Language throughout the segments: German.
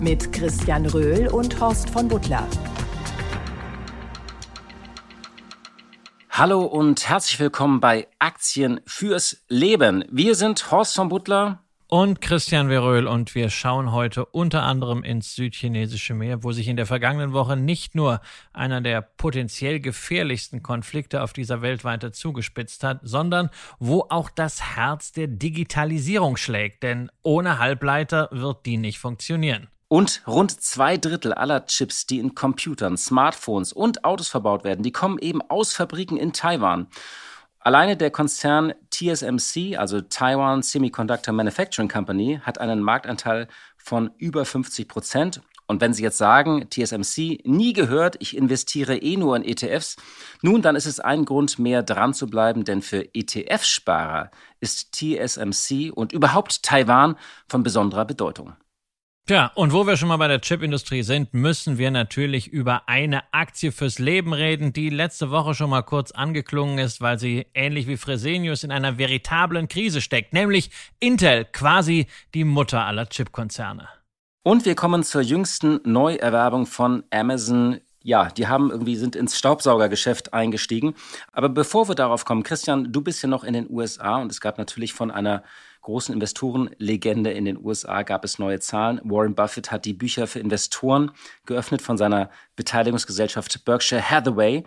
Mit Christian Röhl und Horst von Butler. Hallo und herzlich willkommen bei Aktien fürs Leben. Wir sind Horst von Butler und Christian Veröhl und wir schauen heute unter anderem ins südchinesische Meer, wo sich in der vergangenen Woche nicht nur einer der potenziell gefährlichsten Konflikte auf dieser Welt weiter zugespitzt hat, sondern wo auch das Herz der Digitalisierung schlägt, denn ohne Halbleiter wird die nicht funktionieren. Und rund zwei Drittel aller Chips, die in Computern, Smartphones und Autos verbaut werden, die kommen eben aus Fabriken in Taiwan. Alleine der Konzern TSMC, also Taiwan Semiconductor Manufacturing Company, hat einen Marktanteil von über 50 Prozent. Und wenn Sie jetzt sagen, TSMC nie gehört, ich investiere eh nur in ETFs, nun, dann ist es ein Grund mehr dran zu bleiben, denn für ETF-Sparer ist TSMC und überhaupt Taiwan von besonderer Bedeutung. Tja, und wo wir schon mal bei der Chipindustrie sind, müssen wir natürlich über eine Aktie fürs Leben reden, die letzte Woche schon mal kurz angeklungen ist, weil sie ähnlich wie Fresenius in einer veritablen Krise steckt, nämlich Intel, quasi die Mutter aller Chipkonzerne. Und wir kommen zur jüngsten Neuerwerbung von Amazon. Ja, die haben irgendwie sind ins Staubsaugergeschäft eingestiegen. Aber bevor wir darauf kommen, Christian, du bist ja noch in den USA und es gab natürlich von einer großen Investorenlegende in den USA gab es neue Zahlen. Warren Buffett hat die Bücher für Investoren geöffnet von seiner Beteiligungsgesellschaft Berkshire Hathaway.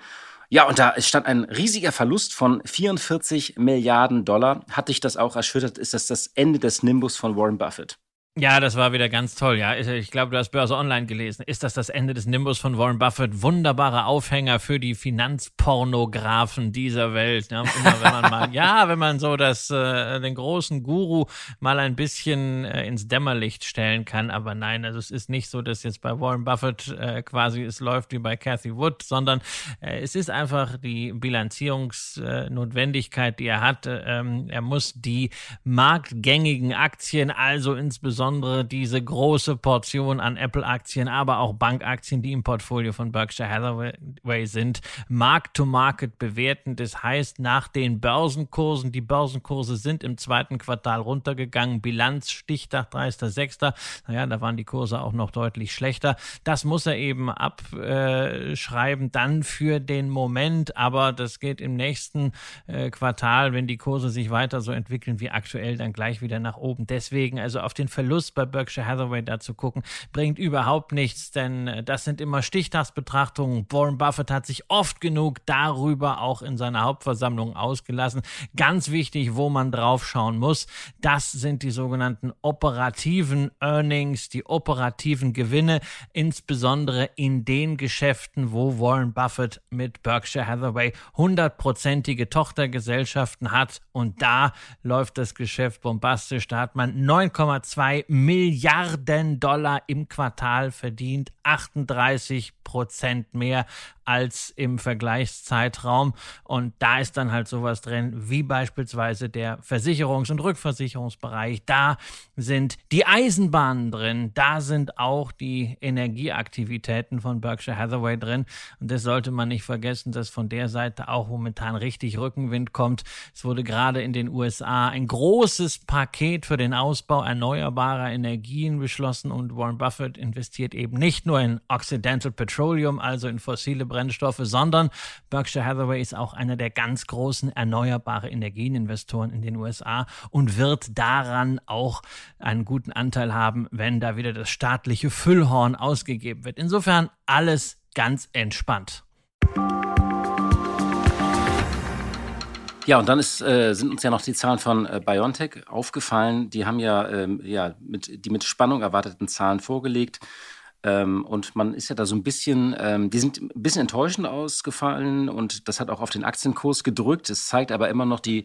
Ja, und da stand ein riesiger Verlust von 44 Milliarden Dollar. Hat dich das auch erschüttert? Ist das das Ende des Nimbus von Warren Buffett? Ja, das war wieder ganz toll. Ja, ich glaube, du hast Börse Online gelesen. Ist das das Ende des Nimbus von Warren Buffett? Wunderbarer Aufhänger für die Finanzpornografen dieser Welt. Ja, immer wenn man mal, ja, wenn man so das, äh, den großen Guru mal ein bisschen äh, ins Dämmerlicht stellen kann. Aber nein, also es ist nicht so, dass jetzt bei Warren Buffett äh, quasi es läuft wie bei Cathy Wood, sondern äh, es ist einfach die Bilanzierungsnotwendigkeit, die er hat. Ähm, er muss die marktgängigen Aktien, also insbesondere insbesondere diese große Portion an Apple-Aktien, aber auch Bankaktien, die im Portfolio von Berkshire Hathaway sind, Mark-to-Market bewerten. Das heißt, nach den Börsenkursen, die Börsenkurse sind im zweiten Quartal runtergegangen, Bilanz Stichtag 30.06. Naja, da waren die Kurse auch noch deutlich schlechter. Das muss er eben abschreiben, dann für den Moment, aber das geht im nächsten äh, Quartal, wenn die Kurse sich weiter so entwickeln wie aktuell, dann gleich wieder nach oben. Deswegen also auf den Verlust Lust bei Berkshire Hathaway da zu gucken, bringt überhaupt nichts, denn äh, das sind immer Stichtagsbetrachtungen. Warren Buffett hat sich oft genug darüber auch in seiner Hauptversammlung ausgelassen. Ganz wichtig, wo man drauf schauen muss, das sind die sogenannten operativen Earnings, die operativen Gewinne, insbesondere in den Geschäften, wo Warren Buffett mit Berkshire Hathaway hundertprozentige Tochtergesellschaften hat und da läuft das Geschäft bombastisch. Da hat man 9,2 Milliarden Dollar im Quartal verdient, 38 Prozent mehr als im Vergleichszeitraum. Und da ist dann halt sowas drin, wie beispielsweise der Versicherungs- und Rückversicherungsbereich. Da sind die Eisenbahnen drin, da sind auch die Energieaktivitäten von Berkshire Hathaway drin. Und das sollte man nicht vergessen, dass von der Seite auch momentan richtig Rückenwind kommt. Es wurde gerade in den USA ein großes Paket für den Ausbau erneuerbarer Energien beschlossen und Warren Buffett investiert eben nicht nur in Occidental Petroleum, also in fossile Brennstoffe, sondern Berkshire Hathaway ist auch einer der ganz großen erneuerbare Energieninvestoren in den USA und wird daran auch einen guten Anteil haben, wenn da wieder das staatliche Füllhorn ausgegeben wird. Insofern alles ganz entspannt. Ja, und dann ist, äh, sind uns ja noch die Zahlen von äh, BioNTech aufgefallen. Die haben ja, ähm, ja mit, die mit Spannung erwarteten Zahlen vorgelegt. Ähm, und man ist ja da so ein bisschen, ähm, die sind ein bisschen enttäuschend ausgefallen und das hat auch auf den Aktienkurs gedrückt. Es zeigt aber immer noch die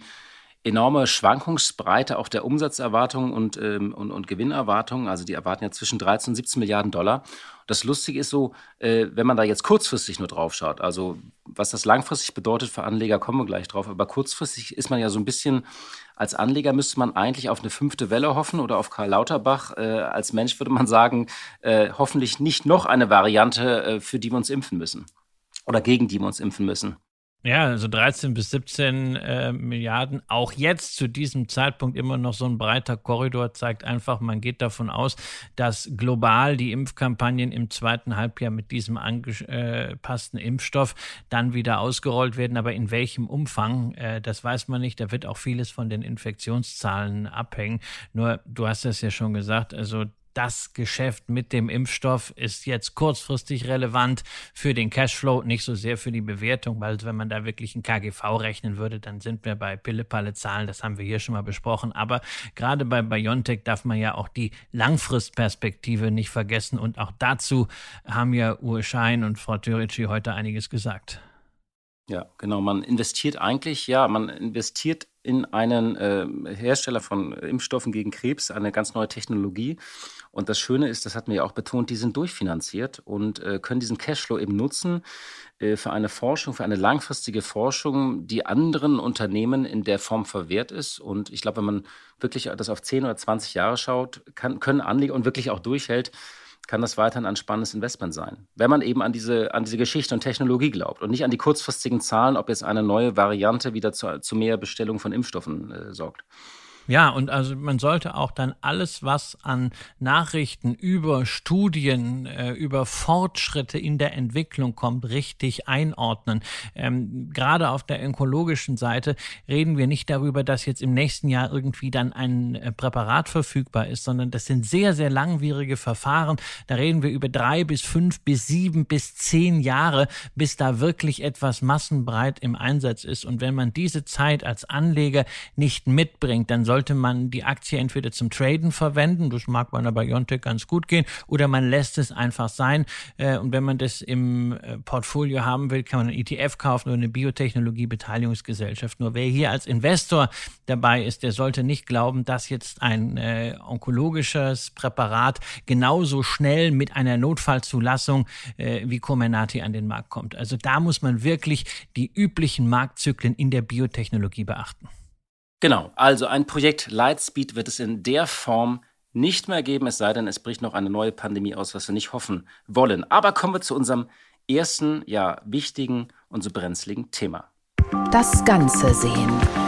enorme Schwankungsbreite auch der Umsatzerwartungen und, ähm, und, und Gewinnerwartungen. Also die erwarten ja zwischen 13 und 17 Milliarden Dollar. Das Lustige ist so, äh, wenn man da jetzt kurzfristig nur drauf schaut, also was das langfristig bedeutet für Anleger, kommen wir gleich drauf, aber kurzfristig ist man ja so ein bisschen, als Anleger müsste man eigentlich auf eine fünfte Welle hoffen oder auf Karl Lauterbach. Äh, als Mensch würde man sagen, äh, hoffentlich nicht noch eine Variante, äh, für die wir uns impfen müssen oder gegen die wir uns impfen müssen. Ja, also 13 bis 17 äh, Milliarden. Auch jetzt zu diesem Zeitpunkt immer noch so ein breiter Korridor zeigt einfach, man geht davon aus, dass global die Impfkampagnen im zweiten Halbjahr mit diesem angepassten Impfstoff dann wieder ausgerollt werden. Aber in welchem Umfang, äh, das weiß man nicht. Da wird auch vieles von den Infektionszahlen abhängen. Nur, du hast das ja schon gesagt, also das Geschäft mit dem Impfstoff ist jetzt kurzfristig relevant für den Cashflow, nicht so sehr für die Bewertung, weil wenn man da wirklich ein KGV rechnen würde, dann sind wir bei Pillepalle-Zahlen, das haben wir hier schon mal besprochen. Aber gerade bei BioNTech darf man ja auch die Langfristperspektive nicht vergessen und auch dazu haben ja Uwe Schein und Frau Türici heute einiges gesagt. Ja, genau. Man investiert eigentlich, ja, man investiert in einen äh, Hersteller von Impfstoffen gegen Krebs, eine ganz neue Technologie. Und das Schöne ist, das hatten wir ja auch betont, die sind durchfinanziert und äh, können diesen Cashflow eben nutzen äh, für eine Forschung, für eine langfristige Forschung, die anderen Unternehmen in der Form verwehrt ist. Und ich glaube, wenn man wirklich das auf 10 oder 20 Jahre schaut, kann, können Anleger und wirklich auch durchhält, kann das weiterhin ein spannendes Investment sein. Wenn man eben an diese, an diese Geschichte und Technologie glaubt und nicht an die kurzfristigen Zahlen, ob jetzt eine neue Variante wieder zu, zu mehr Bestellung von Impfstoffen äh, sorgt. Ja, und also man sollte auch dann alles, was an Nachrichten über Studien, äh, über Fortschritte in der Entwicklung kommt, richtig einordnen. Ähm, gerade auf der onkologischen Seite reden wir nicht darüber, dass jetzt im nächsten Jahr irgendwie dann ein äh, Präparat verfügbar ist, sondern das sind sehr, sehr langwierige Verfahren. Da reden wir über drei bis fünf bis sieben bis zehn Jahre, bis da wirklich etwas massenbreit im Einsatz ist. Und wenn man diese Zeit als Anleger nicht mitbringt, dann soll sollte man die Aktie entweder zum Traden verwenden, das mag bei einer Biontech ganz gut gehen, oder man lässt es einfach sein. Äh, und wenn man das im äh, Portfolio haben will, kann man einen ETF kaufen oder eine Biotechnologie-Beteiligungsgesellschaft. Nur wer hier als Investor dabei ist, der sollte nicht glauben, dass jetzt ein äh, onkologisches Präparat genauso schnell mit einer Notfallzulassung äh, wie Comenati an den Markt kommt. Also da muss man wirklich die üblichen Marktzyklen in der Biotechnologie beachten. Genau, also ein Projekt Lightspeed wird es in der Form nicht mehr geben, es sei denn, es bricht noch eine neue Pandemie aus, was wir nicht hoffen wollen. Aber kommen wir zu unserem ersten, ja, wichtigen und so brenzligen Thema. Das Ganze sehen.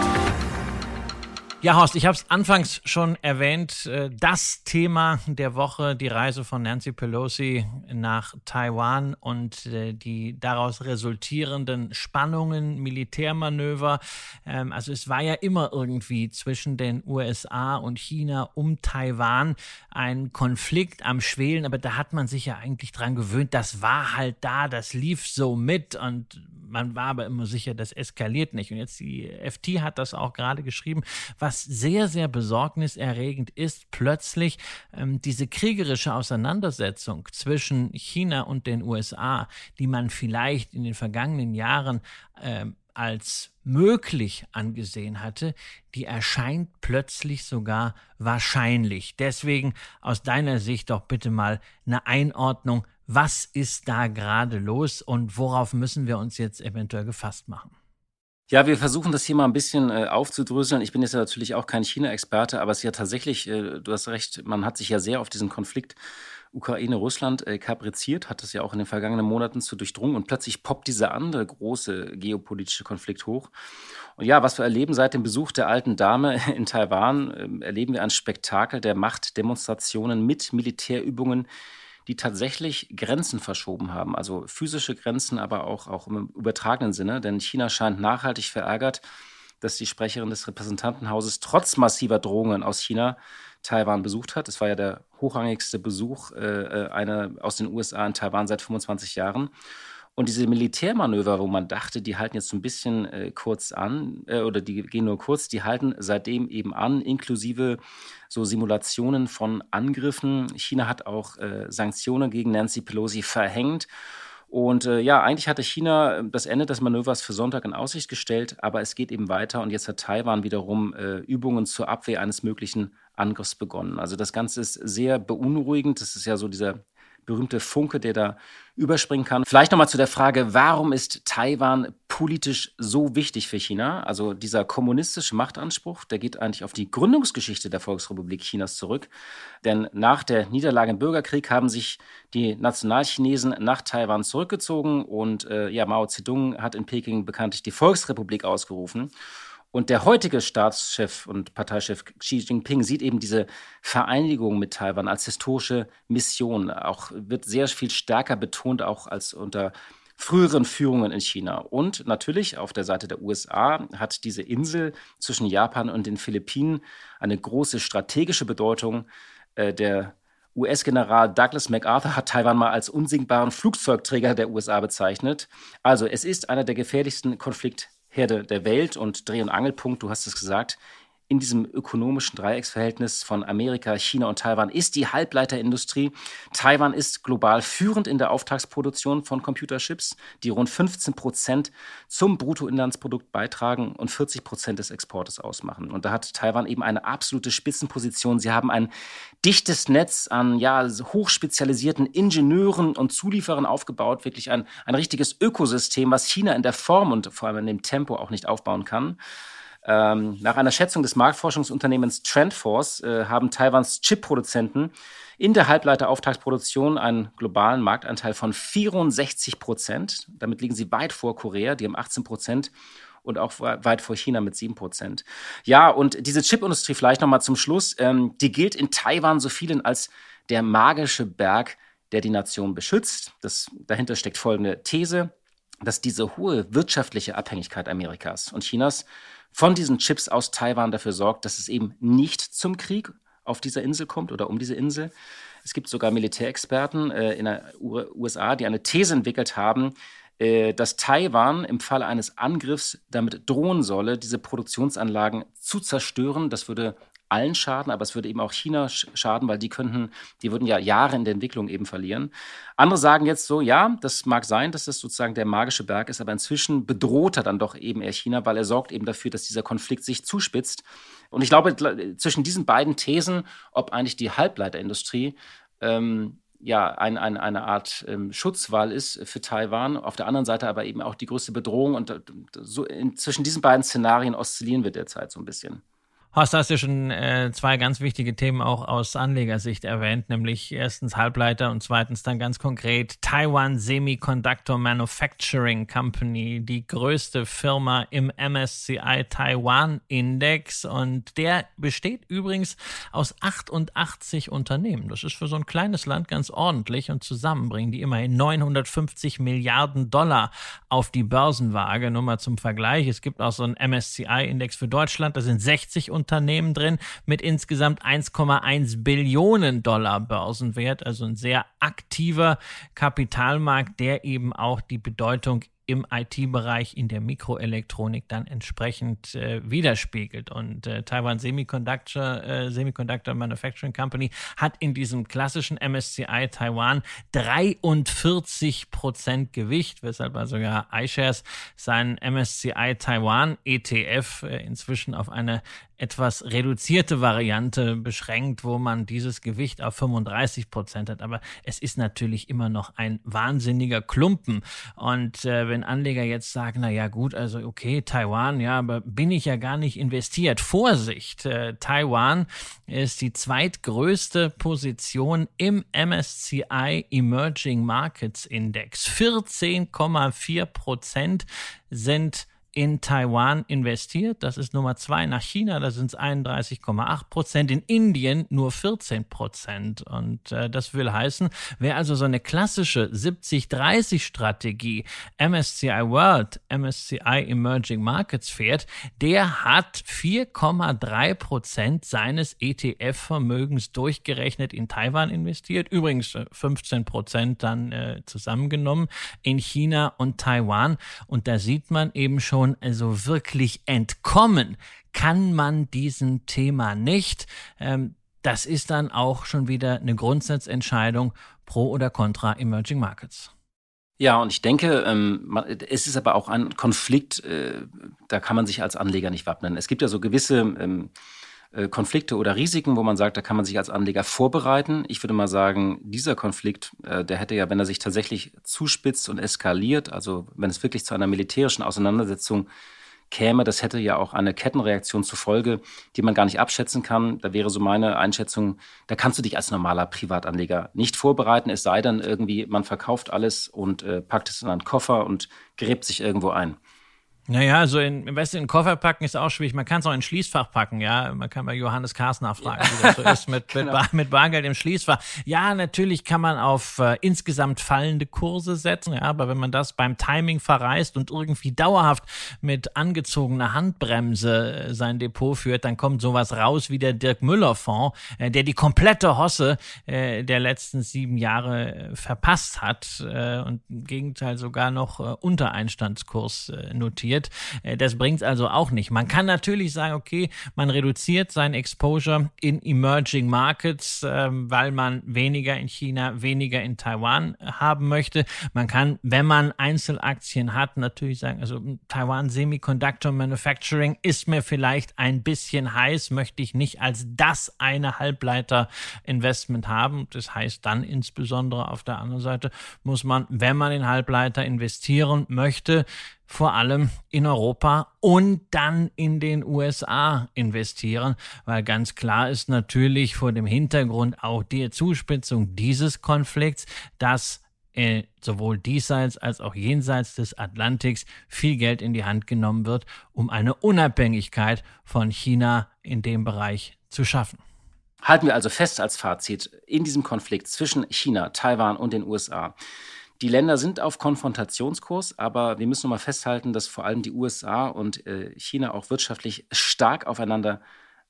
Ja, Horst, ich habe es anfangs schon erwähnt. Äh, das Thema der Woche, die Reise von Nancy Pelosi nach Taiwan und äh, die daraus resultierenden Spannungen, Militärmanöver. Ähm, also es war ja immer irgendwie zwischen den USA und China um Taiwan ein Konflikt am Schwelen, aber da hat man sich ja eigentlich dran gewöhnt. Das war halt da, das lief so mit und man war aber immer sicher, das eskaliert nicht. Und jetzt die FT hat das auch gerade geschrieben, was sehr, sehr besorgniserregend ist, plötzlich ähm, diese kriegerische Auseinandersetzung zwischen China und den USA, die man vielleicht in den vergangenen Jahren ähm, als möglich angesehen hatte, die erscheint plötzlich sogar wahrscheinlich. Deswegen aus deiner Sicht doch bitte mal eine Einordnung, was ist da gerade los und worauf müssen wir uns jetzt eventuell gefasst machen? Ja, wir versuchen das hier mal ein bisschen äh, aufzudröseln. Ich bin jetzt ja natürlich auch kein China-Experte, aber es ist ja tatsächlich, äh, du hast recht, man hat sich ja sehr auf diesen Konflikt Ukraine-Russland äh, kapriziert, hat das ja auch in den vergangenen Monaten zu durchdrungen und plötzlich poppt dieser andere große geopolitische Konflikt hoch. Und ja, was wir erleben seit dem Besuch der alten Dame in Taiwan, äh, erleben wir ein Spektakel der Machtdemonstrationen mit Militärübungen, die tatsächlich Grenzen verschoben haben, also physische Grenzen, aber auch, auch im übertragenen Sinne. Denn China scheint nachhaltig verärgert, dass die Sprecherin des Repräsentantenhauses trotz massiver Drohungen aus China Taiwan besucht hat. Es war ja der hochrangigste Besuch äh, äh einer aus den USA in Taiwan seit 25 Jahren. Und diese Militärmanöver, wo man dachte, die halten jetzt so ein bisschen äh, kurz an äh, oder die gehen nur kurz, die halten seitdem eben an, inklusive so Simulationen von Angriffen. China hat auch äh, Sanktionen gegen Nancy Pelosi verhängt. Und äh, ja, eigentlich hatte China äh, das Ende des Manövers für Sonntag in Aussicht gestellt, aber es geht eben weiter und jetzt hat Taiwan wiederum äh, Übungen zur Abwehr eines möglichen Angriffs begonnen. Also das Ganze ist sehr beunruhigend. Das ist ja so dieser berühmte Funke, der da überspringen kann. Vielleicht nochmal zu der Frage, warum ist Taiwan politisch so wichtig für China? Also dieser kommunistische Machtanspruch, der geht eigentlich auf die Gründungsgeschichte der Volksrepublik Chinas zurück. Denn nach der Niederlage im Bürgerkrieg haben sich die Nationalchinesen nach Taiwan zurückgezogen und äh, ja, Mao Zedong hat in Peking bekanntlich die Volksrepublik ausgerufen. Und der heutige Staatschef und Parteichef Xi Jinping sieht eben diese Vereinigung mit Taiwan als historische Mission. Auch wird sehr viel stärker betont, auch als unter früheren Führungen in China. Und natürlich auf der Seite der USA hat diese Insel zwischen Japan und den Philippinen eine große strategische Bedeutung. Äh, der US-General Douglas MacArthur hat Taiwan mal als unsingbaren Flugzeugträger der USA bezeichnet. Also es ist einer der gefährlichsten Konflikte. Herde der Welt und Dreh- und Angelpunkt, du hast es gesagt, in diesem ökonomischen Dreiecksverhältnis von Amerika, China und Taiwan ist die Halbleiterindustrie. Taiwan ist global führend in der Auftragsproduktion von Computerchips, die rund 15 Prozent zum Bruttoinlandsprodukt beitragen und 40 Prozent des Exportes ausmachen. Und da hat Taiwan eben eine absolute Spitzenposition. Sie haben ein dichtes Netz an ja, hochspezialisierten Ingenieuren und Zulieferern aufgebaut, wirklich ein, ein richtiges Ökosystem, was China in der Form und vor allem in dem Tempo auch nicht aufbauen kann. Ähm, nach einer Schätzung des Marktforschungsunternehmens Trendforce äh, haben Taiwans Chipproduzenten in der Halbleiterauftragsproduktion einen globalen Marktanteil von 64 Prozent. Damit liegen sie weit vor Korea, die haben 18 Prozent und auch weit vor China mit 7 Prozent. Ja, und diese Chipindustrie vielleicht nochmal zum Schluss, ähm, die gilt in Taiwan so vielen als der magische Berg, der die Nation beschützt. Das, dahinter steckt folgende These, dass diese hohe wirtschaftliche Abhängigkeit Amerikas und Chinas von diesen Chips aus Taiwan dafür sorgt, dass es eben nicht zum Krieg auf dieser Insel kommt oder um diese Insel. Es gibt sogar Militärexperten äh, in den USA, die eine These entwickelt haben, äh, dass Taiwan im Falle eines Angriffs damit drohen solle, diese Produktionsanlagen zu zerstören. Das würde allen schaden, aber es würde eben auch China schaden, weil die könnten, die würden ja Jahre in der Entwicklung eben verlieren. Andere sagen jetzt so, ja, das mag sein, dass das sozusagen der magische Berg ist, aber inzwischen bedroht er dann doch eben eher China, weil er sorgt eben dafür, dass dieser Konflikt sich zuspitzt. Und ich glaube, zwischen diesen beiden Thesen, ob eigentlich die Halbleiterindustrie ähm, ja, ein, ein, eine Art ähm, Schutzwall ist für Taiwan, auf der anderen Seite aber eben auch die größte Bedrohung. Und äh, so in, zwischen diesen beiden Szenarien oszillieren wir derzeit so ein bisschen. Horst, hast ja schon äh, zwei ganz wichtige Themen auch aus Anlegersicht erwähnt, nämlich erstens Halbleiter und zweitens dann ganz konkret Taiwan Semiconductor Manufacturing Company, die größte Firma im MSCI Taiwan Index und der besteht übrigens aus 88 Unternehmen. Das ist für so ein kleines Land ganz ordentlich und zusammenbringen die immerhin 950 Milliarden Dollar auf die Börsenwaage. Nur mal zum Vergleich, es gibt auch so einen MSCI Index für Deutschland, da sind 60 Unternehmen Unternehmen drin mit insgesamt 1,1 Billionen Dollar Börsenwert, also ein sehr aktiver Kapitalmarkt, der eben auch die Bedeutung im IT-Bereich in der Mikroelektronik dann entsprechend äh, widerspiegelt. Und äh, Taiwan Semiconductor, äh, Semiconductor Manufacturing Company hat in diesem klassischen MSCI Taiwan 43 Prozent Gewicht, weshalb also ja iShares seinen MSCI Taiwan ETF äh, inzwischen auf eine etwas reduzierte Variante beschränkt, wo man dieses Gewicht auf 35 Prozent hat. Aber es ist natürlich immer noch ein wahnsinniger Klumpen. Und äh, wenn Anleger jetzt sagen, na ja gut, also okay, Taiwan, ja, aber bin ich ja gar nicht investiert. Vorsicht, äh, Taiwan ist die zweitgrößte Position im MSCI Emerging Markets Index. 14,4 Prozent sind in Taiwan investiert. Das ist Nummer zwei nach China, da sind es 31,8 Prozent. In Indien nur 14 Prozent. Und äh, das will heißen, wer also so eine klassische 70-30-Strategie MSCI World, MSCI Emerging Markets fährt, der hat 4,3 Prozent seines ETF-Vermögens durchgerechnet in Taiwan investiert. Übrigens 15 äh, Prozent dann äh, zusammengenommen in China und Taiwan. Und da sieht man eben schon, schon also wirklich entkommen kann man diesem Thema nicht. Ähm, das ist dann auch schon wieder eine Grundsatzentscheidung pro oder contra Emerging Markets. Ja, und ich denke, ähm, es ist aber auch ein Konflikt, äh, da kann man sich als Anleger nicht wappnen. Es gibt ja so gewisse ähm, äh, Konflikte oder Risiken, wo man sagt, da kann man sich als Anleger vorbereiten. Ich würde mal sagen, dieser Konflikt, äh, der hätte ja, wenn er sich tatsächlich zuspitzt und eskaliert, also wenn es wirklich zu einer militärischen Auseinandersetzung käme, das hätte ja auch eine Kettenreaktion zur Folge, die man gar nicht abschätzen kann. Da wäre so meine Einschätzung, da kannst du dich als normaler Privatanleger nicht vorbereiten, es sei denn irgendwie, man verkauft alles und äh, packt es in einen Koffer und gräbt sich irgendwo ein. Naja, so in, im Westen in den Koffer packen ist auch schwierig. Man kann es auch in Schließfach packen, ja. Man kann bei Johannes Kars nachfragen, ja. wie das so ist mit, mit, genau. Bar, mit, Bargeld im Schließfach. Ja, natürlich kann man auf äh, insgesamt fallende Kurse setzen, ja, aber wenn man das beim Timing verreist und irgendwie dauerhaft mit angezogener Handbremse äh, sein Depot führt, dann kommt sowas raus wie der Dirk Müller Fonds, äh, der die komplette Hosse äh, der letzten sieben Jahre äh, verpasst hat äh, und im Gegenteil sogar noch unter Einstandskurs notiert wird. Äh, das bringt also auch nicht. Man kann natürlich sagen, okay, man reduziert sein Exposure in Emerging Markets, ähm, weil man weniger in China, weniger in Taiwan haben möchte. Man kann, wenn man Einzelaktien hat, natürlich sagen, also Taiwan Semiconductor Manufacturing ist mir vielleicht ein bisschen heiß, möchte ich nicht als das eine Halbleiter-Investment haben. Das heißt dann insbesondere auf der anderen Seite muss man, wenn man in Halbleiter investieren möchte, vor allem in Europa und dann in den USA investieren, weil ganz klar ist natürlich vor dem Hintergrund auch der Zuspitzung dieses Konflikts, dass äh, sowohl diesseits als auch jenseits des Atlantiks viel Geld in die Hand genommen wird, um eine Unabhängigkeit von China in dem Bereich zu schaffen. Halten wir also fest als Fazit in diesem Konflikt zwischen China, Taiwan und den USA. Die Länder sind auf Konfrontationskurs, aber wir müssen noch mal festhalten, dass vor allem die USA und äh, China auch wirtschaftlich stark aufeinander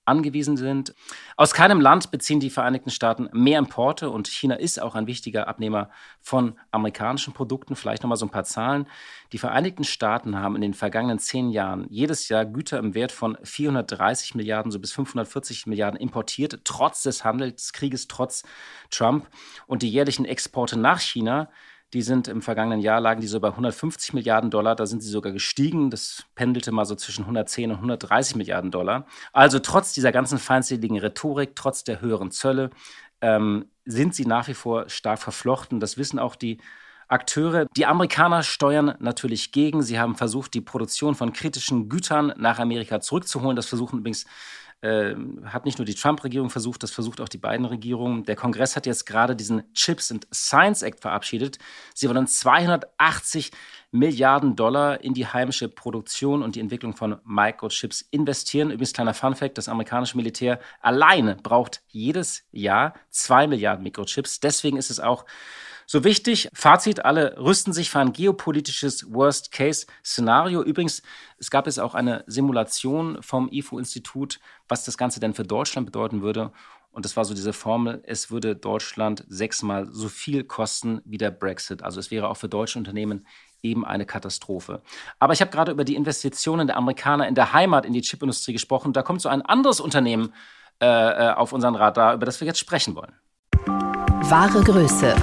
angewiesen sind. Aus keinem Land beziehen die Vereinigten Staaten mehr Importe und China ist auch ein wichtiger Abnehmer von amerikanischen Produkten. Vielleicht noch mal so ein paar Zahlen. Die Vereinigten Staaten haben in den vergangenen zehn Jahren jedes Jahr Güter im Wert von 430 Milliarden so bis 540 Milliarden importiert, trotz des Handelskrieges, trotz Trump. Und die jährlichen Exporte nach China die sind im vergangenen Jahr, lagen die so bei 150 Milliarden Dollar. Da sind sie sogar gestiegen. Das pendelte mal so zwischen 110 und 130 Milliarden Dollar. Also trotz dieser ganzen feindseligen Rhetorik, trotz der höheren Zölle, ähm, sind sie nach wie vor stark verflochten. Das wissen auch die Akteure. Die Amerikaner steuern natürlich gegen. Sie haben versucht, die Produktion von kritischen Gütern nach Amerika zurückzuholen. Das versuchen übrigens äh, hat nicht nur die Trump-Regierung versucht, das versucht auch die beiden Regierungen. Der Kongress hat jetzt gerade diesen Chips and Science Act verabschiedet. Sie wollen 280 Milliarden Dollar in die heimische Produktion und die Entwicklung von Microchips investieren. Übrigens kleiner Funfact, das amerikanische Militär alleine braucht jedes Jahr zwei Milliarden Mikrochips. Deswegen ist es auch so wichtig, Fazit, alle rüsten sich für ein geopolitisches Worst-Case-Szenario. Übrigens, es gab jetzt auch eine Simulation vom IFO-Institut, was das Ganze denn für Deutschland bedeuten würde. Und das war so diese Formel, es würde Deutschland sechsmal so viel kosten wie der Brexit. Also es wäre auch für deutsche Unternehmen eben eine Katastrophe. Aber ich habe gerade über die Investitionen der Amerikaner in der Heimat in die Chipindustrie gesprochen. Da kommt so ein anderes Unternehmen äh, äh auf unseren Radar, über das wir jetzt sprechen wollen. Wahre Größe.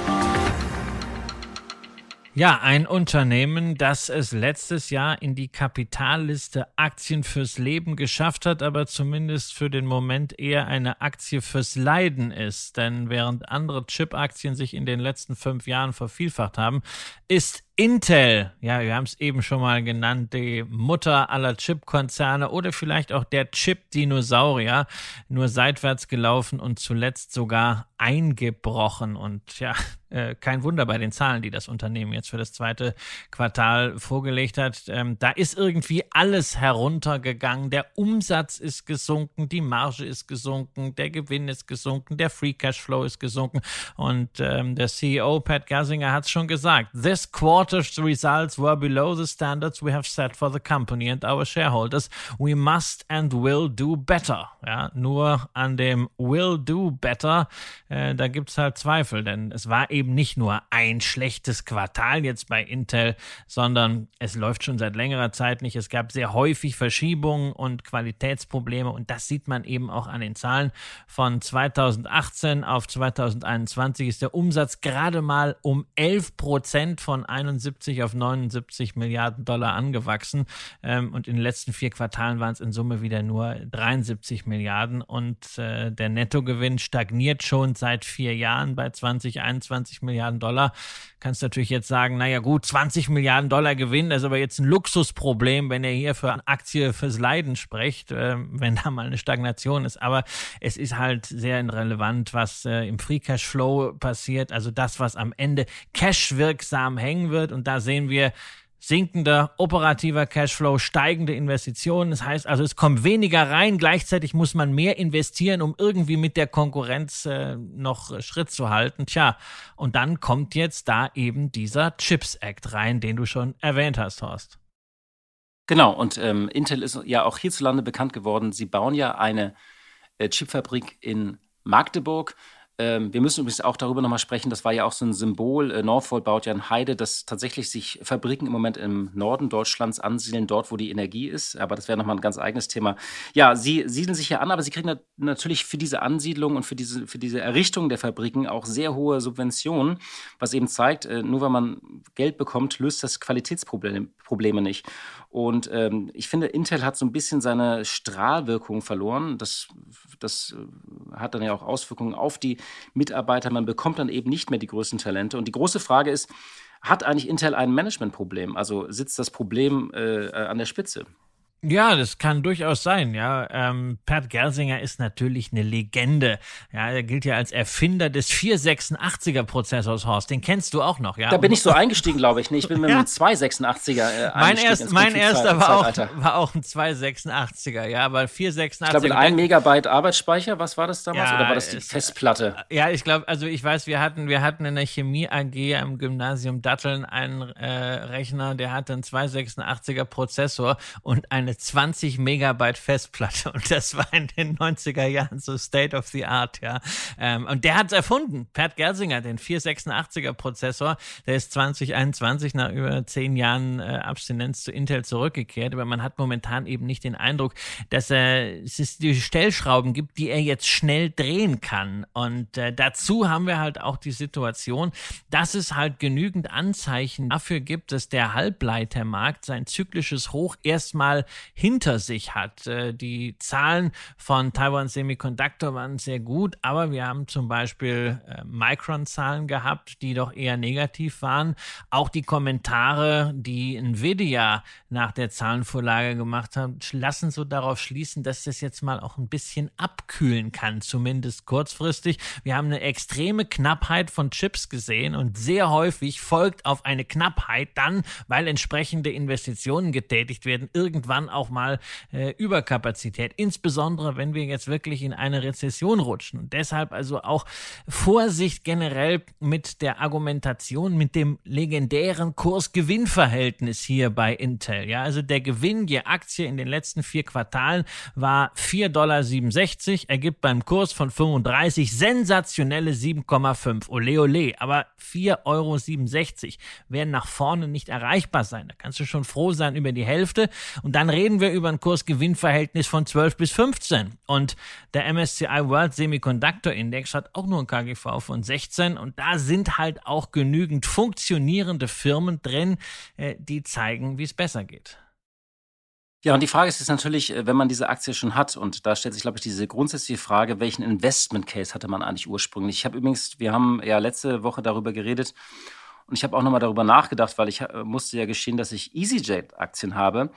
Ja, ein Unternehmen, das es letztes Jahr in die Kapitalliste Aktien fürs Leben geschafft hat, aber zumindest für den Moment eher eine Aktie fürs Leiden ist. Denn während andere Chip-Aktien sich in den letzten fünf Jahren vervielfacht haben, ist Intel, ja, wir haben es eben schon mal genannt, die Mutter aller Chip-Konzerne oder vielleicht auch der Chip-Dinosaurier, nur seitwärts gelaufen und zuletzt sogar eingebrochen. Und ja, äh, kein Wunder bei den Zahlen, die das Unternehmen jetzt für das zweite Quartal vorgelegt hat. Ähm, da ist irgendwie alles heruntergegangen. Der Umsatz ist gesunken, die Marge ist gesunken, der Gewinn ist gesunken, der Free Cash Flow ist gesunken. Und ähm, der CEO Pat Gassinger hat es schon gesagt. This quarter quarter's results were below the standards we have set for the company and our shareholders. We must and will do better. Ja, nur an dem will do better, äh, da gibt es halt Zweifel, denn es war eben nicht nur ein schlechtes Quartal jetzt bei Intel, sondern es läuft schon seit längerer Zeit nicht. Es gab sehr häufig Verschiebungen und Qualitätsprobleme und das sieht man eben auch an den Zahlen. Von 2018 auf 2021 ist der Umsatz gerade mal um 11 Prozent von 71 71 auf 79 Milliarden Dollar angewachsen. Ähm, und in den letzten vier Quartalen waren es in Summe wieder nur 73 Milliarden. Und äh, der Nettogewinn stagniert schon seit vier Jahren bei 20, 21 Milliarden Dollar. Kannst natürlich jetzt sagen, naja gut, 20 Milliarden Dollar Gewinn, das ist aber jetzt ein Luxusproblem, wenn ihr hier für eine Aktie fürs Leiden sprecht, äh, wenn da mal eine Stagnation ist. Aber es ist halt sehr irrelevant, was äh, im Free Cash Flow passiert. Also das, was am Ende cashwirksam hängen wird. Und da sehen wir, sinkender operativer Cashflow, steigende Investitionen. Das heißt also, es kommt weniger rein, gleichzeitig muss man mehr investieren, um irgendwie mit der Konkurrenz äh, noch Schritt zu halten. Tja, und dann kommt jetzt da eben dieser Chips Act rein, den du schon erwähnt hast, Horst. Genau, und ähm, Intel ist ja auch hierzulande bekannt geworden. Sie bauen ja eine äh, Chipfabrik in Magdeburg. Ähm, wir müssen übrigens auch darüber nochmal sprechen, das war ja auch so ein Symbol. Äh, Northvolt baut ja in Heide, dass tatsächlich sich Fabriken im Moment im Norden Deutschlands ansiedeln, dort, wo die Energie ist. Aber das wäre nochmal ein ganz eigenes Thema. Ja, sie siedeln sich ja an, aber sie kriegen natürlich für diese Ansiedlung und für diese, für diese Errichtung der Fabriken auch sehr hohe Subventionen, was eben zeigt, äh, nur wenn man Geld bekommt, löst das Qualitätsprobleme nicht. Und ähm, ich finde, Intel hat so ein bisschen seine Strahlwirkung verloren. Das, das äh, hat dann ja auch Auswirkungen auf die Mitarbeiter. Man bekommt dann eben nicht mehr die größten Talente. Und die große Frage ist, hat eigentlich Intel ein Managementproblem? Also sitzt das Problem äh, an der Spitze? Ja, das kann durchaus sein, ja. Ähm, Pat Gersinger ist natürlich eine Legende. Ja, er gilt ja als Erfinder des 486er Prozessors, Horst. Den kennst du auch noch, ja. Da bin ich so eingestiegen, glaube ich. Nee, ich bin mit ja. einem 286er äh, mein, erst, mein erster war auch, war auch ein 286er, ja, aber 486er. Ich glaube, ein Megabyte Arbeitsspeicher, was war das damals? Ja, Oder war das die Festplatte? Ja, ich glaube, also ich weiß, wir hatten, wir hatten in der Chemie AG am Gymnasium Datteln einen äh, Rechner, der hatte einen 286er Prozessor und ein eine 20 Megabyte Festplatte und das war in den 90er Jahren so State of the Art, ja. Ähm, und der hat es erfunden. Pat Gersinger, den 486er Prozessor, der ist 2021 nach über zehn Jahren äh, Abstinenz zu Intel zurückgekehrt, aber man hat momentan eben nicht den Eindruck, dass er, es die Stellschrauben gibt, die er jetzt schnell drehen kann. Und äh, dazu haben wir halt auch die Situation, dass es halt genügend Anzeichen dafür gibt, dass der Halbleitermarkt sein zyklisches Hoch erstmal hinter sich hat. Äh, die Zahlen von Taiwan Semiconductor waren sehr gut, aber wir haben zum Beispiel äh, Micron-Zahlen gehabt, die doch eher negativ waren. Auch die Kommentare, die Nvidia nach der Zahlenvorlage gemacht haben, lassen so darauf schließen, dass das jetzt mal auch ein bisschen abkühlen kann, zumindest kurzfristig. Wir haben eine extreme Knappheit von Chips gesehen und sehr häufig folgt auf eine Knappheit dann, weil entsprechende Investitionen getätigt werden, irgendwann auch mal äh, Überkapazität, insbesondere wenn wir jetzt wirklich in eine Rezession rutschen. Und deshalb also auch Vorsicht generell mit der Argumentation, mit dem legendären Kurs-Gewinn-Verhältnis hier bei Intel. Ja, also der Gewinn je Aktie in den letzten vier Quartalen war 4,67 Dollar, ergibt beim Kurs von 35 sensationelle 7,5. Ole ole, aber 4,67 Euro werden nach vorne nicht erreichbar sein. Da kannst du schon froh sein über die Hälfte und dann reden wir über ein Kursgewinnverhältnis von 12 bis 15. Und der MSCI World Semiconductor Index hat auch nur ein KGV von 16 und da sind halt auch genügend funktionierende Firmen drin, äh, die zeigen, wie es besser geht. Ja, und die Frage ist jetzt natürlich, äh, wenn man diese Aktie schon hat, und da stellt sich, glaube ich, diese grundsätzliche Frage, welchen Investment Case hatte man eigentlich ursprünglich? Ich habe übrigens, wir haben ja letzte Woche darüber geredet, und ich habe auch nochmal darüber nachgedacht, weil ich äh, musste ja gestehen, dass ich EasyJet-Aktien habe.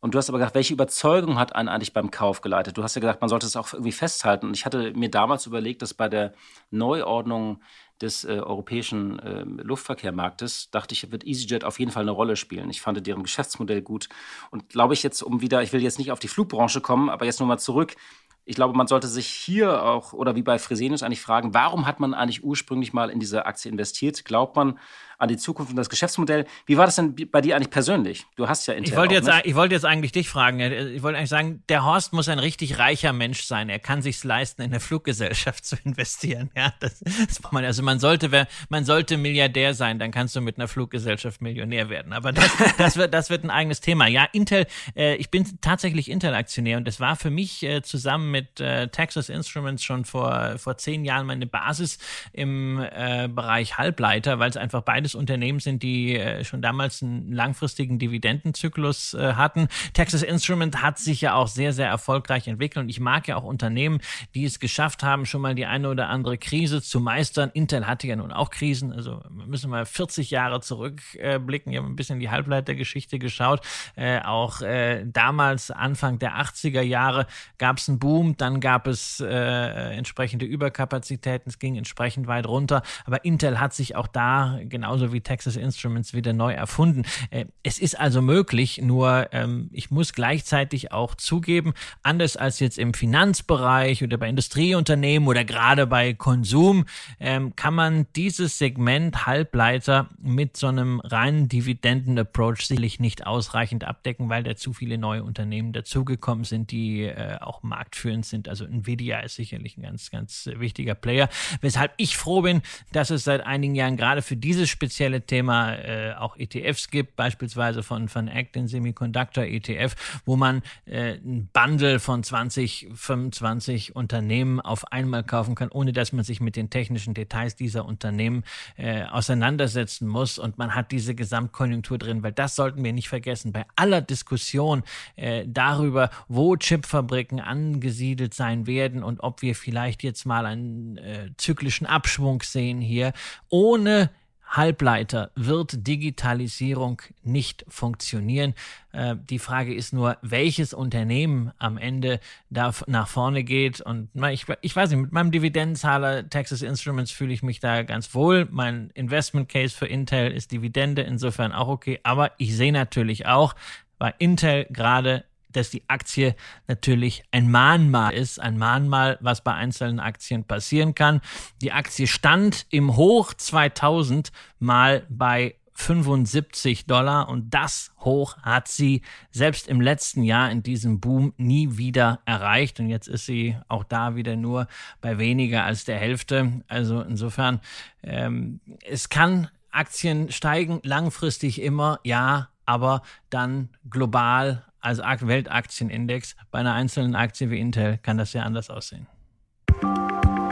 Und du hast aber gesagt, welche Überzeugung hat einen eigentlich beim Kauf geleitet? Du hast ja gesagt, man sollte es auch irgendwie festhalten. Und ich hatte mir damals überlegt, dass bei der Neuordnung des äh, europäischen äh, Luftverkehrmarktes, dachte ich, wird EasyJet auf jeden Fall eine Rolle spielen. Ich fand deren Geschäftsmodell gut. Und glaube ich jetzt, um wieder, ich will jetzt nicht auf die Flugbranche kommen, aber jetzt nochmal zurück. Ich glaube, man sollte sich hier auch, oder wie bei Fresenius eigentlich fragen, warum hat man eigentlich ursprünglich mal in diese Aktie investiert? Glaubt man, an die Zukunft und das Geschäftsmodell. Wie war das denn bei dir eigentlich persönlich? Du hast ja Intel ich wollte jetzt, ich wollte jetzt eigentlich dich fragen. Ich wollte eigentlich sagen, der Horst muss ein richtig reicher Mensch sein. Er kann sich leisten, in eine Fluggesellschaft zu investieren. Ja, das, das man, also man sollte, man sollte Milliardär sein, dann kannst du mit einer Fluggesellschaft Millionär werden. Aber das, das wird, das wird ein eigenes Thema. Ja, Intel. Äh, ich bin tatsächlich Intel-Aktionär und das war für mich äh, zusammen mit äh, Texas Instruments schon vor, vor zehn Jahren meine Basis im Bereich Halbleiter, weil es einfach beides Unternehmen sind, die äh, schon damals einen langfristigen Dividendenzyklus äh, hatten. Texas Instrument hat sich ja auch sehr, sehr erfolgreich entwickelt und ich mag ja auch Unternehmen, die es geschafft haben, schon mal die eine oder andere Krise zu meistern. Intel hatte ja nun auch Krisen, also müssen wir 40 Jahre zurückblicken. ich habe ein bisschen die Halbleitergeschichte geschaut. Äh, auch äh, damals, Anfang der 80er Jahre, gab es einen Boom, dann gab es äh, entsprechende Überkapazitäten, es ging entsprechend weit runter. Aber Intel hat sich auch da, genauso wie Texas Instruments, wieder neu erfunden. Äh, es ist also möglich, nur ähm, ich muss gleichzeitig auch zugeben, anders als jetzt im Finanzbereich oder bei Industrieunternehmen oder gerade bei Konsum, ähm, kann man dieses Segment Halbleiter mit so einem reinen Dividenden-Approach sicherlich nicht ausreichend abdecken, weil da zu viele neue Unternehmen dazugekommen sind, die äh, auch marktführend sind. Also Nvidia ist sicherlich ein ganz, ganz wichtiger Player, weshalb ich froh bin, dass es seit einigen Jahren gerade für dieses spezielle Thema äh, auch ETFs gibt, beispielsweise von, von ACT, den Semiconductor ETF, wo man äh, ein Bundle von 20, 25 Unternehmen auf einmal kaufen kann, ohne dass man sich mit den technischen Details dieser Unternehmen äh, auseinandersetzen muss. Und man hat diese Gesamtkonjunktur drin, weil das sollten wir nicht vergessen. Bei aller Diskussion äh, darüber, wo Chipfabriken angesiedelt sein werden und ob wir vielleicht jetzt mal einen äh, zyklischen Abschwung sehen hier, ohne Halbleiter wird Digitalisierung nicht funktionieren. Äh, die Frage ist nur, welches Unternehmen am Ende da nach vorne geht. Und na, ich, ich weiß nicht, mit meinem Dividendenzahler Texas Instruments fühle ich mich da ganz wohl. Mein Investment Case für Intel ist Dividende, insofern auch okay. Aber ich sehe natürlich auch, bei Intel gerade dass die Aktie natürlich ein Mahnmal ist, ein Mahnmal, was bei einzelnen Aktien passieren kann. Die Aktie stand im Hoch 2000 mal bei 75 Dollar und das hoch hat sie selbst im letzten Jahr in diesem Boom nie wieder erreicht und jetzt ist sie auch da wieder nur bei weniger als der Hälfte. Also insofern, ähm, es kann Aktien steigen langfristig immer, ja, aber dann global als Weltaktienindex. Bei einer einzelnen Aktie wie Intel kann das ja anders aussehen.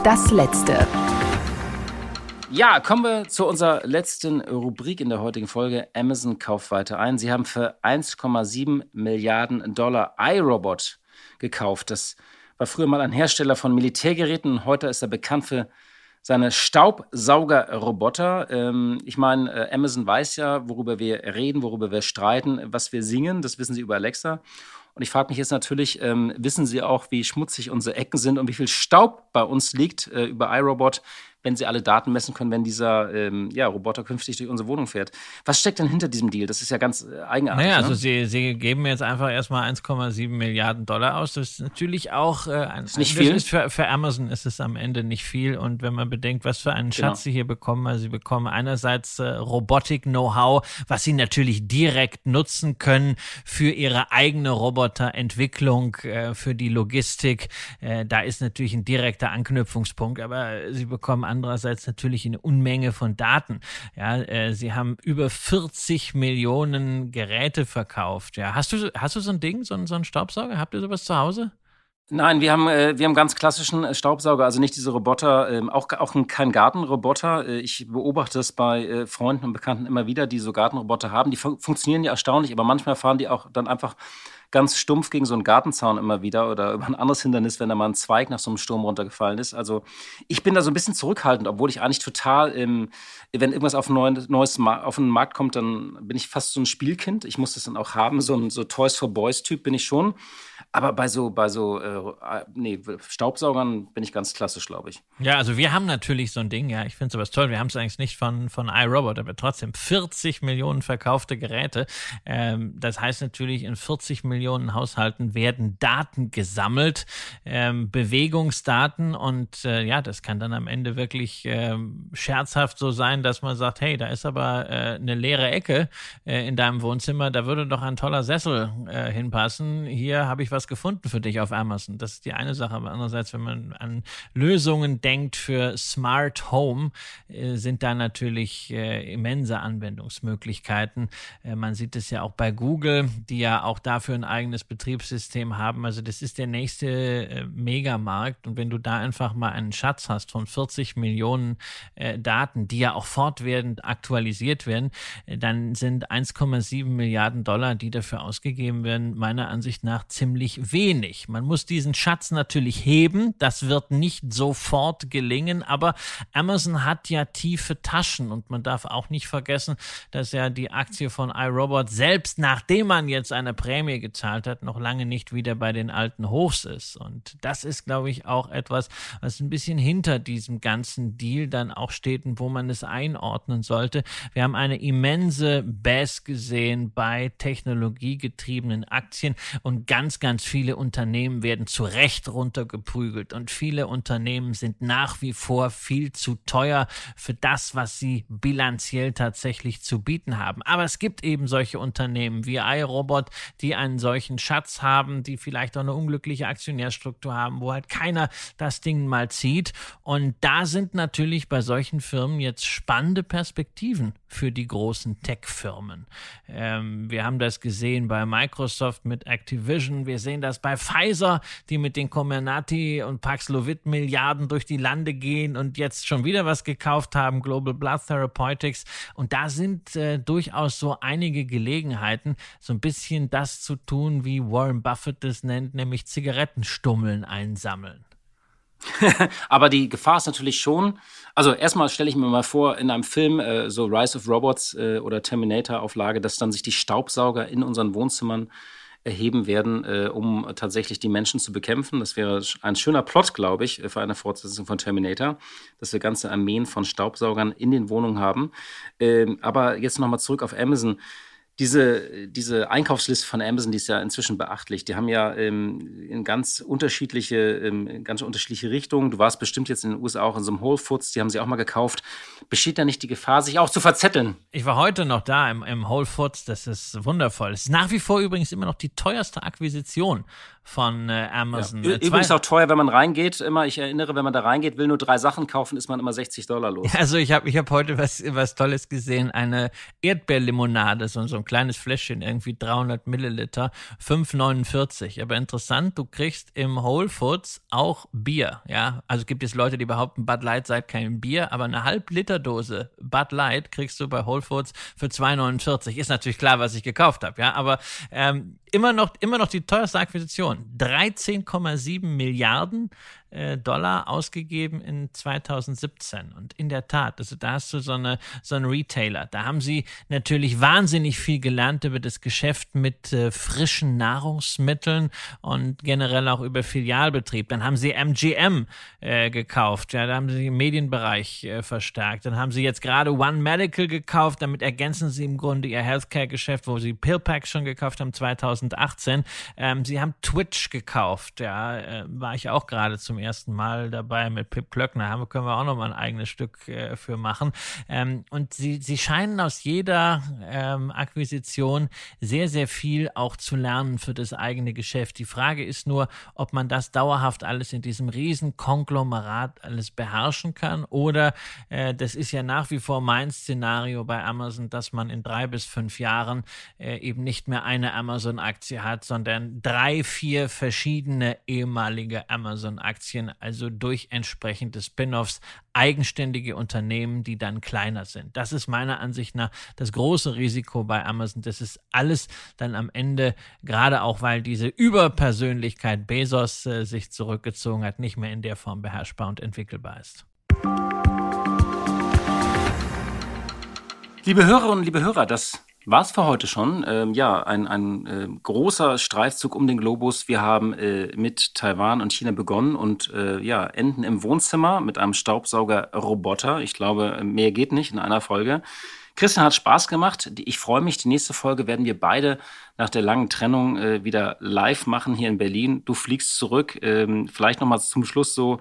Das letzte. Ja, kommen wir zu unserer letzten Rubrik in der heutigen Folge. Amazon kauft weiter ein. Sie haben für 1,7 Milliarden Dollar iRobot gekauft. Das war früher mal ein Hersteller von Militärgeräten. Heute ist er bekannt für seine Staubsaugerroboter. Ähm, ich meine, äh, Amazon weiß ja, worüber wir reden, worüber wir streiten, was wir singen. Das wissen sie über Alexa. Und ich frage mich jetzt natürlich, ähm, wissen Sie auch, wie schmutzig unsere Ecken sind und wie viel Staub bei uns liegt äh, über iRobot? Wenn sie alle Daten messen können, wenn dieser ähm, ja, Roboter künftig durch unsere Wohnung fährt. Was steckt denn hinter diesem Deal? Das ist ja ganz äh, eigenartig. Naja, ne? also sie, sie geben jetzt einfach erstmal 1,7 Milliarden Dollar aus. Das ist natürlich auch äh, ein, ist nicht viel. Für, für Amazon ist es am Ende nicht viel. Und wenn man bedenkt, was für einen genau. Schatz sie hier bekommen, also sie bekommen einerseits äh, Robotik-Know-how, was sie natürlich direkt nutzen können für ihre eigene Roboterentwicklung, äh, für die Logistik. Äh, da ist natürlich ein direkter Anknüpfungspunkt, aber sie bekommen andererseits natürlich eine Unmenge von Daten. Ja, äh, sie haben über 40 Millionen Geräte verkauft. Ja, hast du, hast du so ein Ding, so, so einen Staubsauger? Habt ihr sowas zu Hause? Nein, wir haben, äh, wir haben ganz klassischen äh, Staubsauger, also nicht diese Roboter, ähm, auch, auch kein Gartenroboter. Äh, ich beobachte das bei äh, Freunden und Bekannten immer wieder, die so Gartenroboter haben. Die fun funktionieren ja erstaunlich, aber manchmal fahren die auch dann einfach ganz stumpf gegen so einen Gartenzaun immer wieder oder über ein anderes Hindernis, wenn da mal ein Zweig nach so einem Sturm runtergefallen ist. Also ich bin da so ein bisschen zurückhaltend, obwohl ich eigentlich total, ähm, wenn irgendwas auf, ein neues auf den Markt kommt, dann bin ich fast so ein Spielkind. Ich muss das dann auch haben, so ein so Toys for Boys Typ bin ich schon. Aber bei so, bei so, äh, nee, Staubsaugern bin ich ganz klassisch, glaube ich. Ja, also wir haben natürlich so ein Ding, ja, ich finde sowas toll. Wir haben es eigentlich nicht von, von iRobot, aber trotzdem 40 Millionen verkaufte Geräte. Ähm, das heißt natürlich, in 40 Millionen Haushalten werden Daten gesammelt, ähm, Bewegungsdaten und äh, ja, das kann dann am Ende wirklich ähm, scherzhaft so sein, dass man sagt, hey, da ist aber äh, eine leere Ecke äh, in deinem Wohnzimmer, da würde doch ein toller Sessel äh, hinpassen. Hier habe ich was was gefunden für dich auf Amazon. Das ist die eine Sache. Aber andererseits, wenn man an Lösungen denkt für Smart Home, äh, sind da natürlich äh, immense Anwendungsmöglichkeiten. Äh, man sieht es ja auch bei Google, die ja auch dafür ein eigenes Betriebssystem haben. Also das ist der nächste äh, Megamarkt. Und wenn du da einfach mal einen Schatz hast von 40 Millionen äh, Daten, die ja auch fortwährend aktualisiert werden, äh, dann sind 1,7 Milliarden Dollar, die dafür ausgegeben werden, meiner Ansicht nach ziemlich wenig. Man muss diesen Schatz natürlich heben. Das wird nicht sofort gelingen, aber Amazon hat ja tiefe Taschen und man darf auch nicht vergessen, dass ja die Aktie von iRobot selbst nachdem man jetzt eine Prämie gezahlt hat, noch lange nicht wieder bei den alten Hochs ist. Und das ist, glaube ich, auch etwas, was ein bisschen hinter diesem ganzen Deal dann auch steht und wo man es einordnen sollte. Wir haben eine immense Bass gesehen bei technologiegetriebenen Aktien und ganz, ganz viele Unternehmen werden zu Recht runtergeprügelt und viele Unternehmen sind nach wie vor viel zu teuer für das, was sie bilanziell tatsächlich zu bieten haben. Aber es gibt eben solche Unternehmen wie iRobot, die einen solchen Schatz haben, die vielleicht auch eine unglückliche Aktionärstruktur haben, wo halt keiner das Ding mal zieht. Und da sind natürlich bei solchen Firmen jetzt spannende Perspektiven für die großen Tech-Firmen. Ähm, wir haben das gesehen bei Microsoft mit Activision. Wir sehen das bei Pfizer, die mit den Comirnaty und Paxlovid Milliarden durch die Lande gehen und jetzt schon wieder was gekauft haben, Global Blood Therapeutics. Und da sind äh, durchaus so einige Gelegenheiten, so ein bisschen das zu tun, wie Warren Buffett es nennt, nämlich Zigarettenstummeln einsammeln. Aber die Gefahr ist natürlich schon, also erstmal stelle ich mir mal vor, in einem Film, äh, so Rise of Robots äh, oder Terminator-Auflage, dass dann sich die Staubsauger in unseren Wohnzimmern erheben werden, äh, um tatsächlich die Menschen zu bekämpfen. Das wäre ein schöner Plot, glaube ich, für eine Fortsetzung von Terminator, dass wir ganze Armeen von Staubsaugern in den Wohnungen haben. Ähm, aber jetzt nochmal zurück auf Amazon diese, diese Einkaufsliste von Amazon, die ist ja inzwischen beachtlich. Die haben ja ähm, in ganz unterschiedliche, ähm, ganz unterschiedliche Richtungen. Du warst bestimmt jetzt in den USA auch in so einem Whole Foods, die haben sie auch mal gekauft. Besteht da nicht die Gefahr, sich auch zu verzetteln? Ich war heute noch da im, im Whole Foods, das ist wundervoll. Es ist nach wie vor übrigens immer noch die teuerste Akquisition von äh, Amazon. Ja. Übrigens auch teuer, wenn man reingeht. Immer, ich erinnere, wenn man da reingeht, will nur drei Sachen kaufen, ist man immer 60 Dollar los. Also ich habe ich hab heute was, was Tolles gesehen. Eine Erdbeerlimonade, so, so ein kleines Fläschchen, irgendwie 300 Milliliter, 5,49. Aber interessant, du kriegst im Whole Foods auch Bier. Ja, also gibt es Leute, die behaupten, Bud Light sei kein Bier, aber eine Halb-Liter-Dose Bud Light kriegst du bei Whole Foods für 2,49. Ist natürlich klar, was ich gekauft habe. Ja, aber ähm, immer noch, immer noch die teuerste Akquisition. 13,7 Milliarden Dollar ausgegeben in 2017. Und in der Tat, also da hast du so, eine, so einen Retailer. Da haben sie natürlich wahnsinnig viel gelernt über das Geschäft mit äh, frischen Nahrungsmitteln und generell auch über Filialbetrieb. Dann haben sie MGM äh, gekauft. Ja, da haben sie den Medienbereich äh, verstärkt. Dann haben sie jetzt gerade One Medical gekauft. Damit ergänzen sie im Grunde ihr Healthcare-Geschäft, wo sie PillPack schon gekauft haben 2018. Ähm, sie haben Twitch gekauft. Ja, äh, war ich auch gerade zum ersten Mal dabei mit Pip Klöckner. Haben, können wir auch noch mal ein eigenes Stück äh, für machen. Ähm, und sie, sie scheinen aus jeder ähm, Akquisition sehr, sehr viel auch zu lernen für das eigene Geschäft. Die Frage ist nur, ob man das dauerhaft alles in diesem riesen Konglomerat alles beherrschen kann oder äh, das ist ja nach wie vor mein Szenario bei Amazon, dass man in drei bis fünf Jahren äh, eben nicht mehr eine Amazon-Aktie hat, sondern drei, vier verschiedene ehemalige Amazon-Aktien Aktien, also durch entsprechende Spin-offs, eigenständige Unternehmen, die dann kleiner sind. Das ist meiner Ansicht nach das große Risiko bei Amazon. Das ist alles dann am Ende, gerade auch weil diese Überpersönlichkeit Bezos äh, sich zurückgezogen hat, nicht mehr in der Form beherrschbar und entwickelbar ist. Liebe Hörerinnen liebe Hörer, das war es für heute schon. Ähm, ja, ein, ein äh, großer Streifzug um den Globus. Wir haben äh, mit Taiwan und China begonnen und äh, ja, enden im Wohnzimmer mit einem Staubsauger-Roboter. Ich glaube, mehr geht nicht in einer Folge. Christian hat Spaß gemacht. Ich freue mich. Die nächste Folge werden wir beide nach der langen Trennung äh, wieder live machen hier in Berlin. Du fliegst zurück. Ähm, vielleicht noch mal zum Schluss so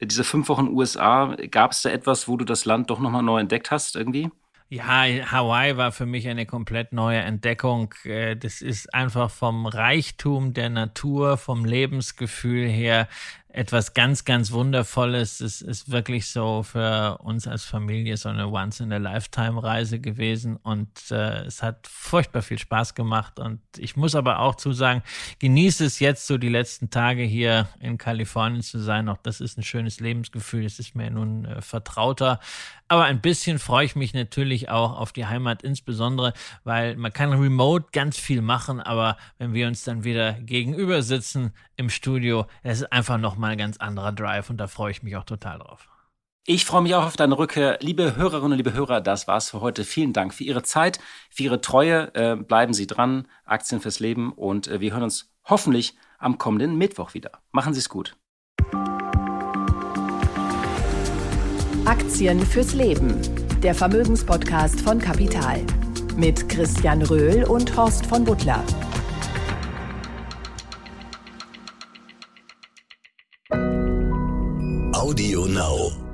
diese fünf Wochen USA. Gab es da etwas, wo du das Land doch noch mal neu entdeckt hast irgendwie? Ja, Hawaii war für mich eine komplett neue Entdeckung. Äh, das ist einfach vom Reichtum der Natur, vom Lebensgefühl her etwas ganz, ganz Wundervolles. Es ist wirklich so für uns als Familie so eine Once-in-a-Lifetime-Reise gewesen und äh, es hat furchtbar viel Spaß gemacht. Und ich muss aber auch zusagen, genieße es jetzt so die letzten Tage hier in Kalifornien zu sein. Auch das ist ein schönes Lebensgefühl. Es ist mir nun äh, vertrauter. Aber ein bisschen freue ich mich natürlich auch auf die Heimat, insbesondere, weil man kann remote ganz viel machen, aber wenn wir uns dann wieder gegenüber sitzen im Studio, das ist einfach nochmal ein ganz anderer Drive und da freue ich mich auch total drauf. Ich freue mich auch auf deine Rückkehr. Liebe Hörerinnen und liebe Hörer, das war's für heute. Vielen Dank für Ihre Zeit, für Ihre Treue. Äh, bleiben Sie dran. Aktien fürs Leben und äh, wir hören uns hoffentlich am kommenden Mittwoch wieder. Machen Sie es gut. Aktien fürs Leben, der Vermögenspodcast von Kapital. Mit Christian Röhl und Horst von Butler. Audio Now.